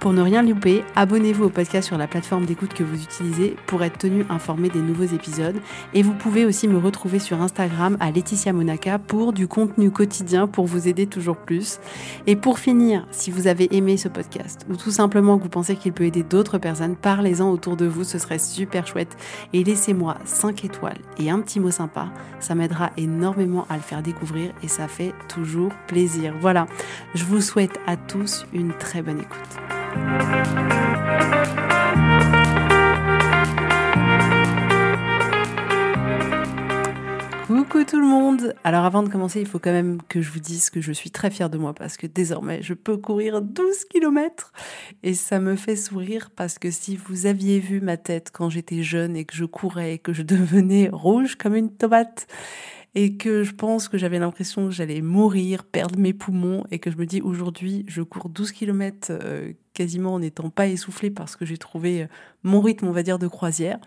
Pour ne rien louper, abonnez-vous au podcast sur la plateforme d'écoute que vous utilisez pour être tenu informé des nouveaux épisodes. Et vous pouvez aussi me retrouver sur Instagram à Laetitia Monaca pour du contenu quotidien pour vous aider toujours plus. Et pour finir, si vous avez aimé ce podcast ou tout simplement que vous pensez qu'il peut aider d'autres personnes, parlez-en autour de vous, ce serait super chouette. Et laissez-moi 5 étoiles et un petit mot sympa, ça m'aidera énormément à le faire découvrir et ça fait toujours plaisir. Voilà, je vous souhaite à tous une très bonne écoute. Coucou tout le monde. Alors avant de commencer, il faut quand même que je vous dise que je suis très fière de moi parce que désormais je peux courir 12 km et ça me fait sourire parce que si vous aviez vu ma tête quand j'étais jeune et que je courais et que je devenais rouge comme une tomate et que je pense que j'avais l'impression que j'allais mourir, perdre mes poumons et que je me dis aujourd'hui je cours 12 km euh, quasiment en n'étant pas essoufflée parce que j'ai trouvé euh, mon rythme on va dire de croisière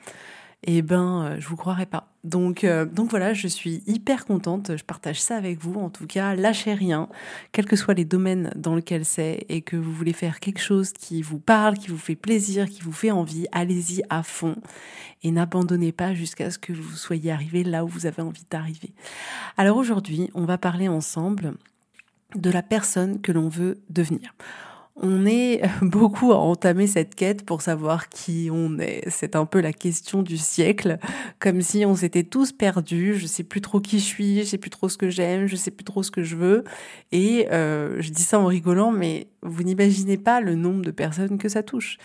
eh ben, euh, je vous croirais pas. Donc, euh, donc voilà, je suis hyper contente. Je partage ça avec vous. En tout cas, lâchez rien, quels que soient les domaines dans lesquels c'est, et que vous voulez faire quelque chose qui vous parle, qui vous fait plaisir, qui vous fait envie. Allez-y à fond et n'abandonnez pas jusqu'à ce que vous soyez arrivé là où vous avez envie d'arriver. Alors aujourd'hui, on va parler ensemble de la personne que l'on veut devenir. On est beaucoup à entamer cette quête pour savoir qui on est. C'est un peu la question du siècle, comme si on s'était tous perdus. Je sais plus trop qui je suis, je sais plus trop ce que j'aime, je sais plus trop ce que je veux. Et euh, je dis ça en rigolant, mais vous n'imaginez pas le nombre de personnes que ça touche.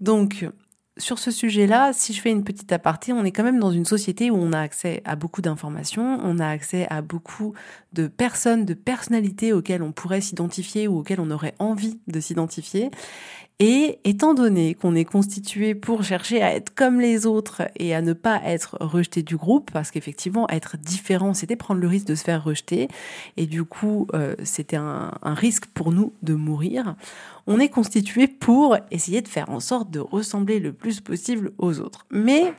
Donc, sur ce sujet-là, si je fais une petite aparté, on est quand même dans une société où on a accès à beaucoup d'informations, on a accès à beaucoup de personnes, de personnalités auxquelles on pourrait s'identifier ou auxquelles on aurait envie de s'identifier. Et étant donné qu'on est constitué pour chercher à être comme les autres et à ne pas être rejeté du groupe, parce qu'effectivement être différent, c'était prendre le risque de se faire rejeter, et du coup euh, c'était un, un risque pour nous de mourir, on est constitué pour essayer de faire en sorte de ressembler le plus possible aux autres. Mais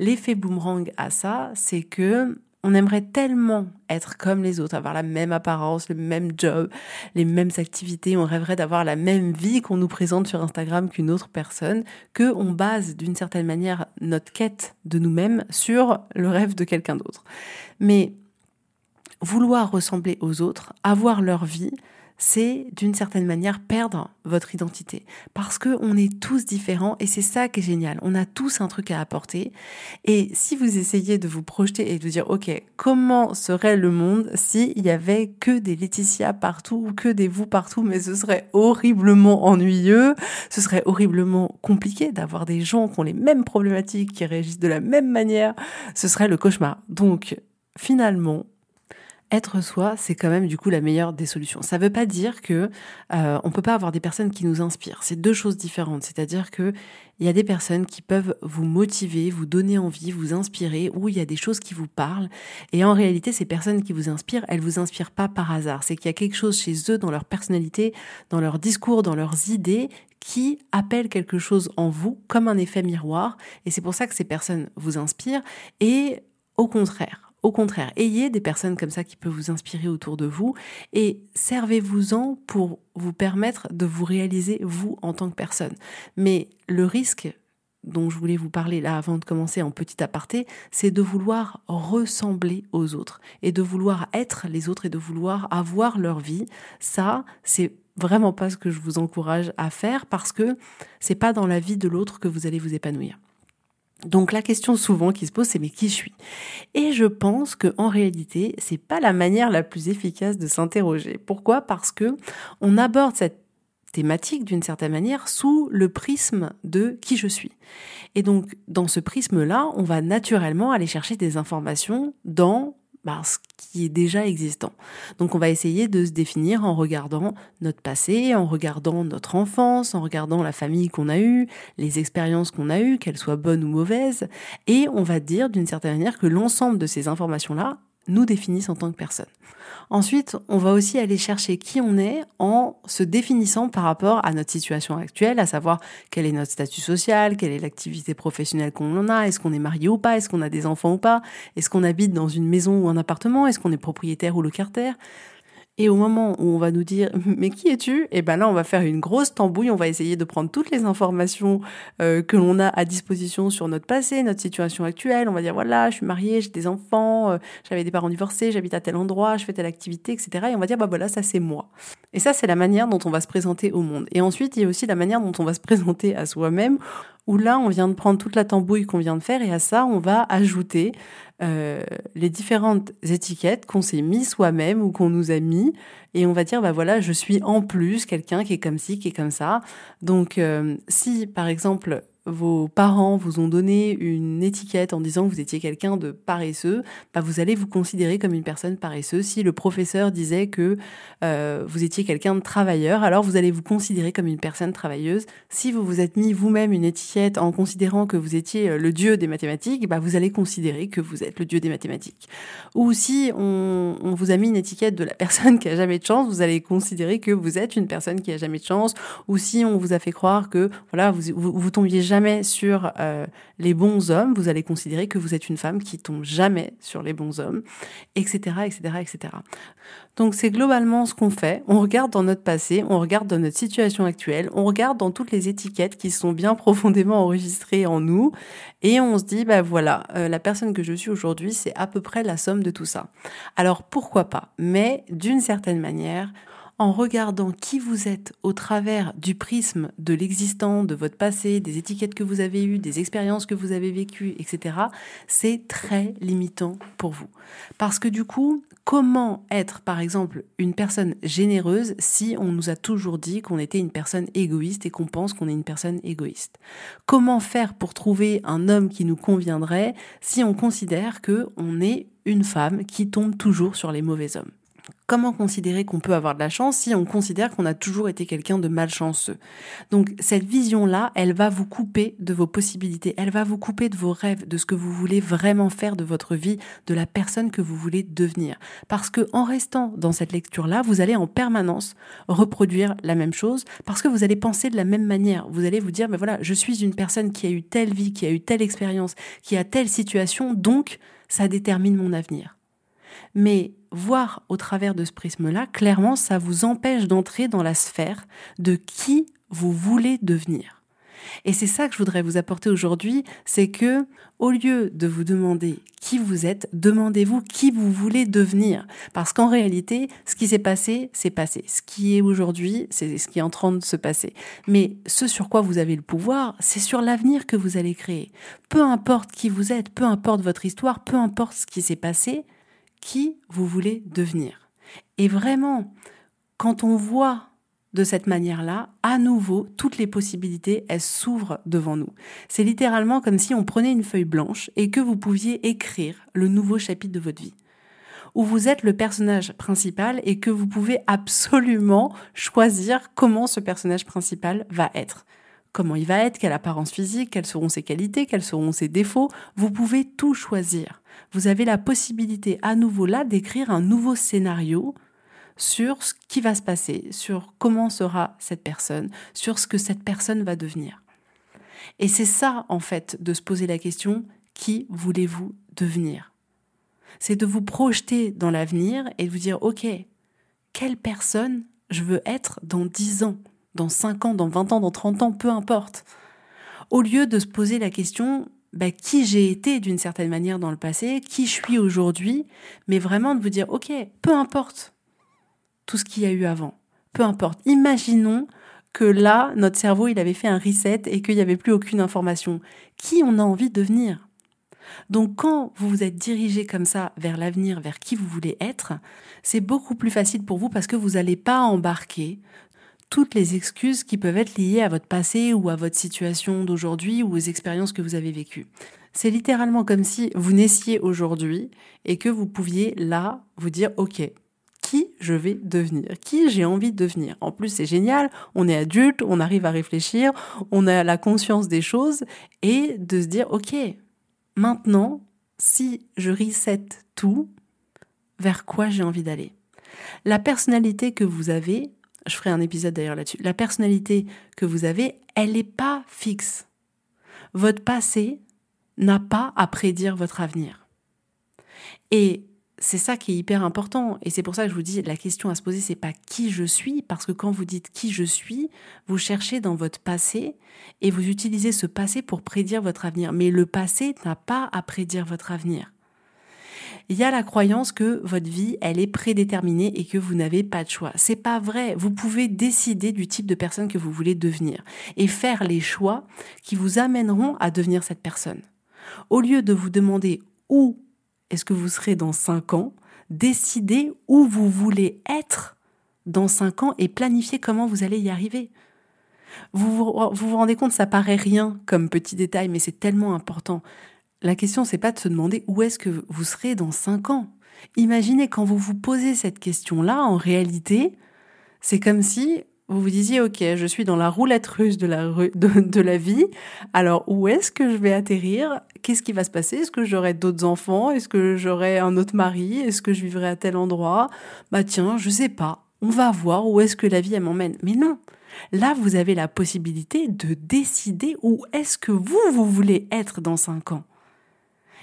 l'effet boomerang à ça, c'est que on aimerait tellement être comme les autres, avoir la même apparence, le même job, les mêmes activités, on rêverait d'avoir la même vie qu'on nous présente sur Instagram qu'une autre personne, que on base d'une certaine manière notre quête de nous-mêmes sur le rêve de quelqu'un d'autre. Mais vouloir ressembler aux autres, avoir leur vie, c'est d'une certaine manière perdre votre identité parce que on est tous différents et c'est ça qui est génial. On a tous un truc à apporter et si vous essayez de vous projeter et de dire OK, comment serait le monde s'il y avait que des Laetitia partout ou que des vous partout mais ce serait horriblement ennuyeux, ce serait horriblement compliqué d'avoir des gens qui ont les mêmes problématiques, qui réagissent de la même manière, ce serait le cauchemar. Donc finalement, être soi, c'est quand même du coup la meilleure des solutions. Ça ne veut pas dire que euh, on peut pas avoir des personnes qui nous inspirent. C'est deux choses différentes. C'est-à-dire que il y a des personnes qui peuvent vous motiver, vous donner envie, vous inspirer, ou il y a des choses qui vous parlent. Et en réalité, ces personnes qui vous inspirent, elles vous inspirent pas par hasard. C'est qu'il y a quelque chose chez eux, dans leur personnalité, dans leur discours, dans leurs idées, qui appelle quelque chose en vous comme un effet miroir. Et c'est pour ça que ces personnes vous inspirent. Et au contraire, au contraire, ayez des personnes comme ça qui peuvent vous inspirer autour de vous et servez-vous-en pour vous permettre de vous réaliser vous en tant que personne. Mais le risque dont je voulais vous parler là avant de commencer en petit aparté, c'est de vouloir ressembler aux autres et de vouloir être les autres et de vouloir avoir leur vie. Ça, c'est vraiment pas ce que je vous encourage à faire parce que c'est pas dans la vie de l'autre que vous allez vous épanouir. Donc la question souvent qui se pose, c'est mais qui je suis? Et je pense que en réalité, c'est pas la manière la plus efficace de s'interroger. Pourquoi? Parce que on aborde cette thématique d'une certaine manière sous le prisme de qui je suis. Et donc dans ce prisme-là, on va naturellement aller chercher des informations dans bah, ce qui est déjà existant. Donc on va essayer de se définir en regardant notre passé, en regardant notre enfance, en regardant la famille qu'on a eue, les expériences qu'on a eues, qu'elles soient bonnes ou mauvaises, et on va dire d'une certaine manière que l'ensemble de ces informations-là nous définissent en tant que personne. Ensuite, on va aussi aller chercher qui on est en se définissant par rapport à notre situation actuelle, à savoir quel est notre statut social, quelle est l'activité professionnelle qu'on a, est-ce qu'on est marié ou pas, est-ce qu'on a des enfants ou pas, est-ce qu'on habite dans une maison ou un appartement, est-ce qu'on est propriétaire ou locataire. Et au moment où on va nous dire mais qui es-tu? Et eh ben là on va faire une grosse tambouille, on va essayer de prendre toutes les informations euh, que l'on a à disposition sur notre passé, notre situation actuelle. On va dire voilà, je suis mariée, j'ai des enfants, euh, j'avais des parents divorcés, j'habite à tel endroit, je fais telle activité, etc. Et on va dire bah voilà ça c'est moi. Et ça c'est la manière dont on va se présenter au monde. Et ensuite il y a aussi la manière dont on va se présenter à soi-même où là, on vient de prendre toute la tambouille qu'on vient de faire et à ça, on va ajouter euh, les différentes étiquettes qu'on s'est mis soi-même ou qu'on nous a mis. Et on va dire bah voilà je suis en plus quelqu'un qui est comme ci qui est comme ça. Donc euh, si par exemple vos parents vous ont donné une étiquette en disant que vous étiez quelqu'un de paresseux, bah vous allez vous considérer comme une personne paresseuse. Si le professeur disait que euh, vous étiez quelqu'un de travailleur, alors vous allez vous considérer comme une personne travailleuse. Si vous vous êtes mis vous-même une étiquette en considérant que vous étiez euh, le dieu des mathématiques, bah vous allez considérer que vous êtes le dieu des mathématiques. Ou si on, vous a mis une étiquette de la personne qui a jamais de chance, vous allez considérer que vous êtes une personne qui a jamais de chance. Ou si on vous a fait croire que voilà vous vous, vous tombiez jamais sur euh, les bons hommes, vous allez considérer que vous êtes une femme qui tombe jamais sur les bons hommes, etc., etc., etc. Donc c'est globalement ce qu'on fait. On regarde dans notre passé, on regarde dans notre situation actuelle, on regarde dans toutes les étiquettes qui sont bien profondément enregistrées en nous, et on se dit, bah voilà, euh, la personne que je suis aujourd'hui, c'est à peu près la somme de tout ça. Alors pourquoi pas? Mais d'une certaine manière, en regardant qui vous êtes au travers du prisme de l'existant, de votre passé, des étiquettes que vous avez eues, des expériences que vous avez vécues, etc., c'est très limitant pour vous. Parce que du coup, comment être, par exemple, une personne généreuse si on nous a toujours dit qu'on était une personne égoïste et qu'on pense qu'on est une personne égoïste? Comment faire pour trouver un homme qui nous conviendrait si on considère que on est une femme qui tombe toujours sur les mauvais hommes? Comment considérer qu'on peut avoir de la chance si on considère qu'on a toujours été quelqu'un de malchanceux Donc cette vision-là, elle va vous couper de vos possibilités, elle va vous couper de vos rêves, de ce que vous voulez vraiment faire de votre vie, de la personne que vous voulez devenir. Parce que en restant dans cette lecture-là, vous allez en permanence reproduire la même chose parce que vous allez penser de la même manière. Vous allez vous dire, mais voilà, je suis une personne qui a eu telle vie, qui a eu telle expérience, qui a telle situation, donc ça détermine mon avenir. Mais voir au travers de ce prisme-là, clairement, ça vous empêche d'entrer dans la sphère de qui vous voulez devenir. Et c'est ça que je voudrais vous apporter aujourd'hui, c'est que au lieu de vous demander qui vous êtes, demandez-vous qui vous voulez devenir. Parce qu'en réalité, ce qui s'est passé, c'est passé. Ce qui est aujourd'hui, c'est ce qui est en train de se passer. Mais ce sur quoi vous avez le pouvoir, c'est sur l'avenir que vous allez créer. Peu importe qui vous êtes, peu importe votre histoire, peu importe ce qui s'est passé, qui vous voulez devenir. Et vraiment, quand on voit de cette manière-là, à nouveau, toutes les possibilités, elles s'ouvrent devant nous. C'est littéralement comme si on prenait une feuille blanche et que vous pouviez écrire le nouveau chapitre de votre vie. Où vous êtes le personnage principal et que vous pouvez absolument choisir comment ce personnage principal va être. Comment il va être, quelle apparence physique, quelles seront ses qualités, quels seront ses défauts. Vous pouvez tout choisir vous avez la possibilité à nouveau là d'écrire un nouveau scénario sur ce qui va se passer, sur comment sera cette personne, sur ce que cette personne va devenir. Et c'est ça, en fait, de se poser la question, qui voulez-vous devenir? C'est de vous projeter dans l'avenir et de vous dire, OK, quelle personne je veux être dans 10 ans, dans 5 ans, dans 20 ans, dans 30 ans, peu importe. Au lieu de se poser la question, bah, qui j'ai été d'une certaine manière dans le passé, qui je suis aujourd'hui, mais vraiment de vous dire, ok, peu importe tout ce qu'il y a eu avant, peu importe. Imaginons que là, notre cerveau, il avait fait un reset et qu'il n'y avait plus aucune information. Qui on a envie de devenir? Donc quand vous vous êtes dirigé comme ça vers l'avenir, vers qui vous voulez être, c'est beaucoup plus facile pour vous parce que vous n'allez pas embarquer toutes les excuses qui peuvent être liées à votre passé ou à votre situation d'aujourd'hui ou aux expériences que vous avez vécues. C'est littéralement comme si vous naissiez aujourd'hui et que vous pouviez là vous dire OK, qui je vais devenir, qui j'ai envie de devenir? En plus, c'est génial, on est adulte, on arrive à réfléchir, on a la conscience des choses et de se dire OK, maintenant, si je reset tout, vers quoi j'ai envie d'aller? La personnalité que vous avez, je ferai un épisode d'ailleurs là-dessus, la personnalité que vous avez, elle n'est pas fixe. Votre passé n'a pas à prédire votre avenir. Et c'est ça qui est hyper important. Et c'est pour ça que je vous dis, la question à se poser, c'est pas qui je suis, parce que quand vous dites qui je suis, vous cherchez dans votre passé et vous utilisez ce passé pour prédire votre avenir. Mais le passé n'a pas à prédire votre avenir. Il y a la croyance que votre vie, elle est prédéterminée et que vous n'avez pas de choix. C'est pas vrai. Vous pouvez décider du type de personne que vous voulez devenir et faire les choix qui vous amèneront à devenir cette personne. Au lieu de vous demander où est-ce que vous serez dans 5 ans, décidez où vous voulez être dans 5 ans et planifiez comment vous allez y arriver. Vous vous, vous rendez compte, ça paraît rien comme petit détail, mais c'est tellement important. La question, c'est pas de se demander où est-ce que vous serez dans 5 ans. Imaginez quand vous vous posez cette question-là, en réalité, c'est comme si vous vous disiez, OK, je suis dans la roulette russe de la, de, la vie, alors où est-ce que je vais atterrir? Qu'est-ce qui va se passer? Est-ce que j'aurai d'autres enfants? Est-ce que j'aurai un autre mari? Est-ce que je vivrai à tel endroit? Bah tiens, je sais pas. On va voir où est-ce que la vie m'emmène. Mais non, Là, vous avez la possibilité de décider où est-ce que vous, vous voulez être dans cinq ans.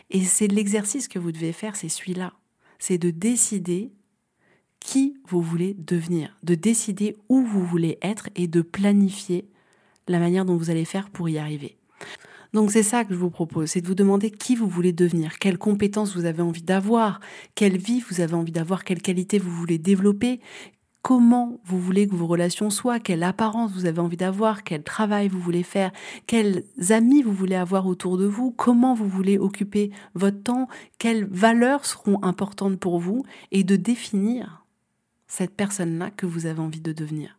Et c'est l'exercice que vous devez faire, c'est celui-là. C'est de décider qui vous voulez devenir, de décider où vous voulez être et de planifier la manière dont vous allez faire pour y arriver. Donc c'est ça que je vous propose, c'est de vous demander qui vous voulez devenir, quelles compétences vous avez envie d'avoir, quelle vie vous avez envie d'avoir, quelles qualités vous voulez développer, comment vous voulez que vos relations soient, quelle apparence vous avez envie d'avoir, quel travail vous voulez faire, quels amis vous voulez avoir autour de vous, comment vous voulez occuper votre temps, quelles valeurs seront importantes pour vous, et de définir cette personne-là que vous avez envie de devenir.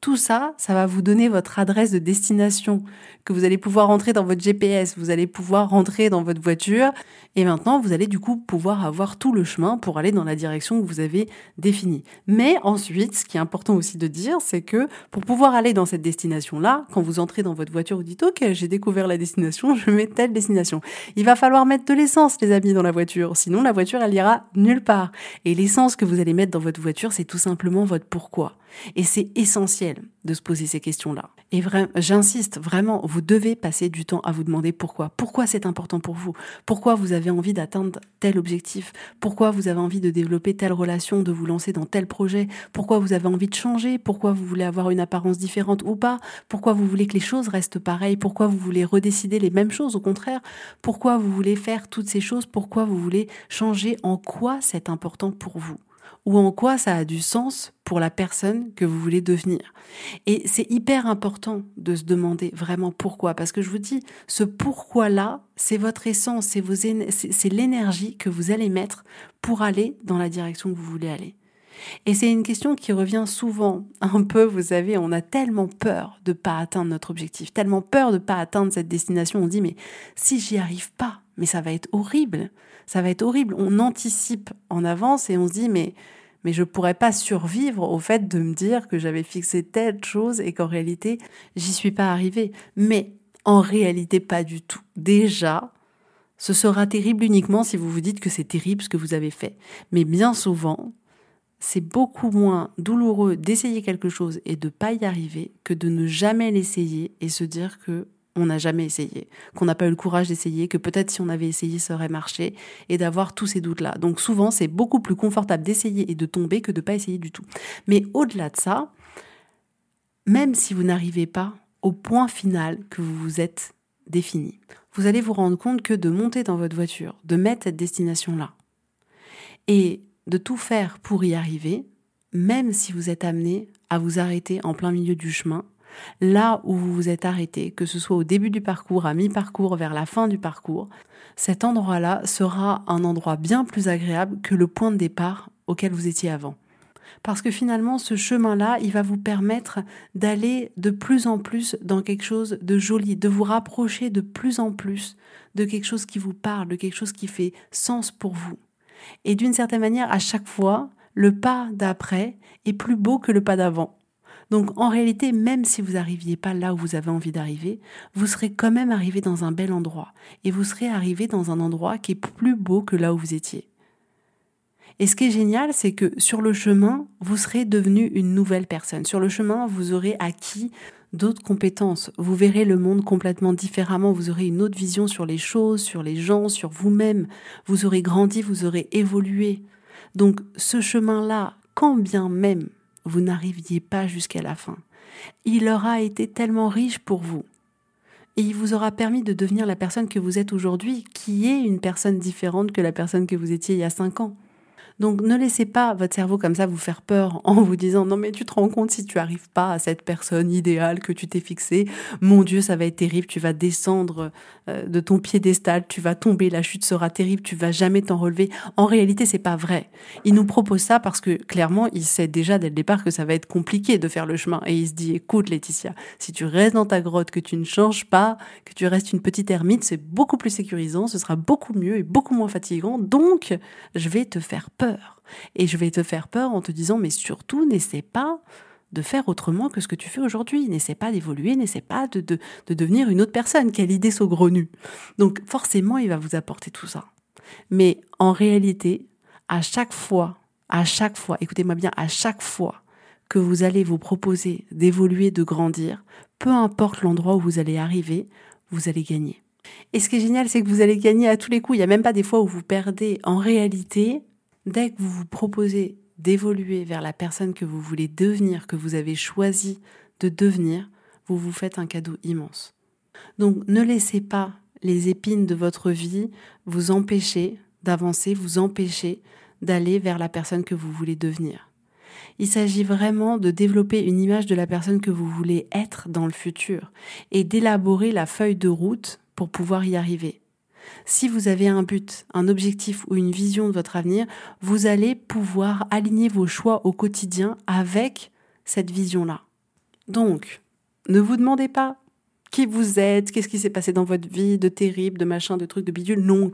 Tout ça, ça va vous donner votre adresse de destination que vous allez pouvoir rentrer dans votre GPS, vous allez pouvoir rentrer dans votre voiture et maintenant vous allez du coup pouvoir avoir tout le chemin pour aller dans la direction que vous avez définie. Mais ensuite, ce qui est important aussi de dire, c'est que pour pouvoir aller dans cette destination-là, quand vous entrez dans votre voiture, vous dites OK, j'ai découvert la destination, je mets telle destination. Il va falloir mettre de l'essence, les amis, dans la voiture, sinon la voiture elle ira nulle part. Et l'essence que vous allez mettre dans votre voiture, c'est tout simplement votre pourquoi. Et c'est essentiel de se poser ces questions-là. Et vraiment, j'insiste vraiment, vous devez passer du temps à vous demander pourquoi. Pourquoi c'est important pour vous? Pourquoi vous avez envie d'atteindre tel objectif? Pourquoi vous avez envie de développer telle relation, de vous lancer dans tel projet? Pourquoi vous avez envie de changer? Pourquoi vous voulez avoir une apparence différente ou pas? Pourquoi vous voulez que les choses restent pareilles? Pourquoi vous voulez redécider les mêmes choses au contraire? Pourquoi vous voulez faire toutes ces choses? Pourquoi vous voulez changer? En quoi c'est important pour vous? Ou en quoi ça a du sens pour la personne que vous voulez devenir. Et c'est hyper important de se demander vraiment pourquoi, parce que je vous dis, ce pourquoi-là, c'est votre essence, c'est, l'énergie que vous allez mettre pour aller dans la direction que vous voulez aller. Et c'est une question qui revient souvent, un peu, vous savez, on a tellement peur de pas atteindre notre objectif, tellement peur de pas atteindre cette destination, on dit mais si j'y arrive pas, mais ça va être horrible, ça va être horrible. On anticipe en avance et on se dit mais mais je pourrais pas survivre au fait de me dire que j'avais fixé telle chose et qu'en réalité, j'y suis pas arrivée. Mais en réalité, pas du tout. Déjà, ce sera terrible uniquement si vous vous dites que c'est terrible ce que vous avez fait. Mais bien souvent, c'est beaucoup moins douloureux d'essayer quelque chose et de pas y arriver que de ne jamais l'essayer et se dire que on n'a jamais essayé, qu'on n'a pas eu le courage d'essayer, que peut-être si on avait essayé ça aurait marché, et d'avoir tous ces doutes-là. Donc souvent, c'est beaucoup plus confortable d'essayer et de tomber que de ne pas essayer du tout. Mais au-delà de ça, même si vous n'arrivez pas au point final que vous vous êtes défini, vous allez vous rendre compte que de monter dans votre voiture, de mettre cette destination-là, et de tout faire pour y arriver, même si vous êtes amené à vous arrêter en plein milieu du chemin, là où vous vous êtes arrêté, que ce soit au début du parcours, à mi-parcours, vers la fin du parcours, cet endroit-là sera un endroit bien plus agréable que le point de départ auquel vous étiez avant. Parce que finalement, ce chemin-là, il va vous permettre d'aller de plus en plus dans quelque chose de joli, de vous rapprocher de plus en plus de quelque chose qui vous parle, de quelque chose qui fait sens pour vous. Et d'une certaine manière, à chaque fois, le pas d'après est plus beau que le pas d'avant. Donc en réalité, même si vous n'arriviez pas là où vous avez envie d'arriver, vous serez quand même arrivé dans un bel endroit. Et vous serez arrivé dans un endroit qui est plus beau que là où vous étiez. Et ce qui est génial, c'est que sur le chemin, vous serez devenu une nouvelle personne. Sur le chemin, vous aurez acquis d'autres compétences. Vous verrez le monde complètement différemment. Vous aurez une autre vision sur les choses, sur les gens, sur vous-même. Vous aurez grandi, vous aurez évolué. Donc ce chemin-là, quand bien même vous n'arriviez pas jusqu'à la fin, il aura été tellement riche pour vous. Et il vous aura permis de devenir la personne que vous êtes aujourd'hui, qui est une personne différente que la personne que vous étiez il y a cinq ans. Donc ne laissez pas votre cerveau comme ça vous faire peur en vous disant non mais tu te rends compte si tu arrives pas à cette personne idéale que tu t'es fixée, mon Dieu ça va être terrible, tu vas descendre euh, de ton piédestal, tu vas tomber, la chute sera terrible, tu vas jamais t'en relever. En réalité c'est pas vrai. Il nous propose ça parce que clairement il sait déjà dès le départ que ça va être compliqué de faire le chemin et il se dit écoute Laetitia, si tu restes dans ta grotte, que tu ne changes pas, que tu restes une petite ermite, c'est beaucoup plus sécurisant, ce sera beaucoup mieux et beaucoup moins fatigant. Donc je vais te faire peur et je vais te faire peur en te disant, mais surtout, n'essaie pas de faire autrement que ce que tu fais aujourd'hui. N'essaie pas d'évoluer, n'essaie pas de, de, devenir une autre personne. Quelle idée saugrenue. Donc forcément, il va vous apporter tout ça. Mais en réalité, à chaque fois, à chaque fois, écoutez-moi bien, à chaque fois que vous allez vous proposer d'évoluer, de grandir, peu importe l'endroit où vous allez arriver, vous allez gagner. Et ce qui est génial, c'est que vous allez gagner à tous les coups. Il n'y a même pas des fois où vous perdez. En réalité, Dès que vous vous proposez d'évoluer vers la personne que vous voulez devenir, que vous avez choisi de devenir, vous vous faites un cadeau immense. Donc ne laissez pas les épines de votre vie vous empêcher d'avancer, vous empêcher d'aller vers la personne que vous voulez devenir. Il s'agit vraiment de développer une image de la personne que vous voulez être dans le futur et d'élaborer la feuille de route pour pouvoir y arriver. Si vous avez un but, un objectif ou une vision de votre avenir, vous allez pouvoir aligner vos choix au quotidien avec cette vision-là. Donc, ne vous demandez pas qui vous êtes, qu'est-ce qui s'est passé dans votre vie, de terrible, de machin, de trucs, de bidule. Non,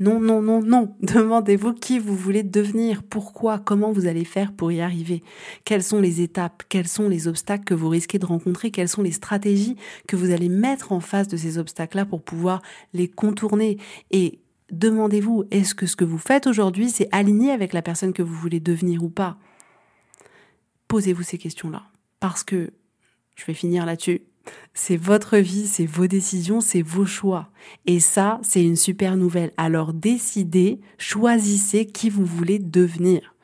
non, non, non, non. Demandez-vous qui vous voulez devenir, pourquoi, comment vous allez faire pour y arriver? Quelles sont les étapes, quels sont les obstacles que vous risquez de rencontrer, quelles sont les stratégies que vous allez mettre en face de ces obstacles-là pour pouvoir les contourner? Et demandez-vous, est-ce que ce que vous faites aujourd'hui, c'est aligné avec la personne que vous voulez devenir ou pas? Posez-vous ces questions-là. Parce que, je vais finir là-dessus, c'est votre vie, c'est vos décisions, c'est vos choix. Et ça, c'est une super nouvelle. Alors décidez, choisissez qui vous voulez devenir.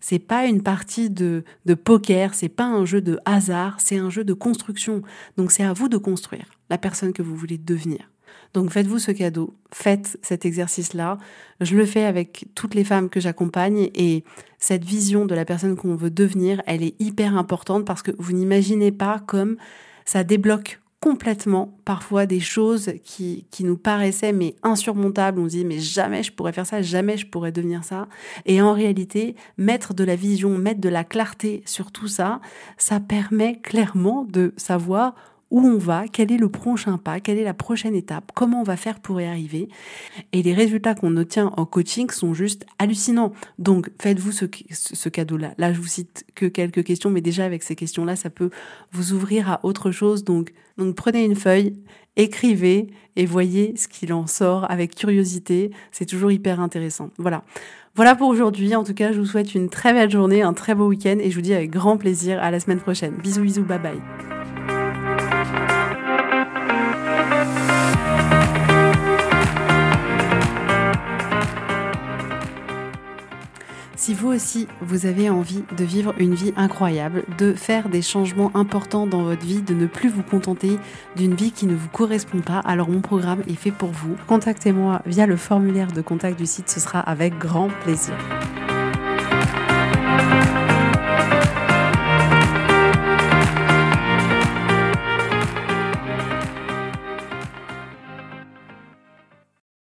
C'est pas une partie de, de poker, c'est pas un jeu de hasard, c'est un jeu de construction. Donc c'est à vous de construire la personne que vous voulez devenir. Donc faites-vous ce cadeau, faites cet exercice-là. Je le fais avec toutes les femmes que j'accompagne et cette vision de la personne qu'on veut devenir, elle est hyper importante parce que vous n'imaginez pas comme ça débloque complètement parfois des choses qui, qui nous paraissaient mais insurmontables. On se dit mais jamais je pourrais faire ça, jamais je pourrais devenir ça. Et en réalité, mettre de la vision, mettre de la clarté sur tout ça, ça permet clairement de savoir où on va, quel est le prochain pas, quelle est la prochaine étape, comment on va faire pour y arriver. Et les résultats qu'on obtient en coaching sont juste hallucinants. Donc faites-vous ce, cadeau-là. Là, je vous cite que quelques questions, mais déjà avec ces questions-là, ça peut vous ouvrir à autre chose. Donc, donc prenez une feuille, écrivez et voyez ce qu'il en sort avec curiosité. C'est toujours hyper intéressant. Voilà. Voilà pour aujourd'hui. En tout cas, je vous souhaite une très belle journée, un très beau week-end et je vous dis avec grand plaisir à la semaine prochaine. Bisous, bisous, bye bye. Si vous aussi, vous avez envie de vivre une vie incroyable, de faire des changements importants dans votre vie, de ne plus vous contenter d'une vie qui ne vous correspond pas, alors mon programme est fait pour vous. Contactez-moi via le formulaire de contact du site, ce sera avec grand plaisir.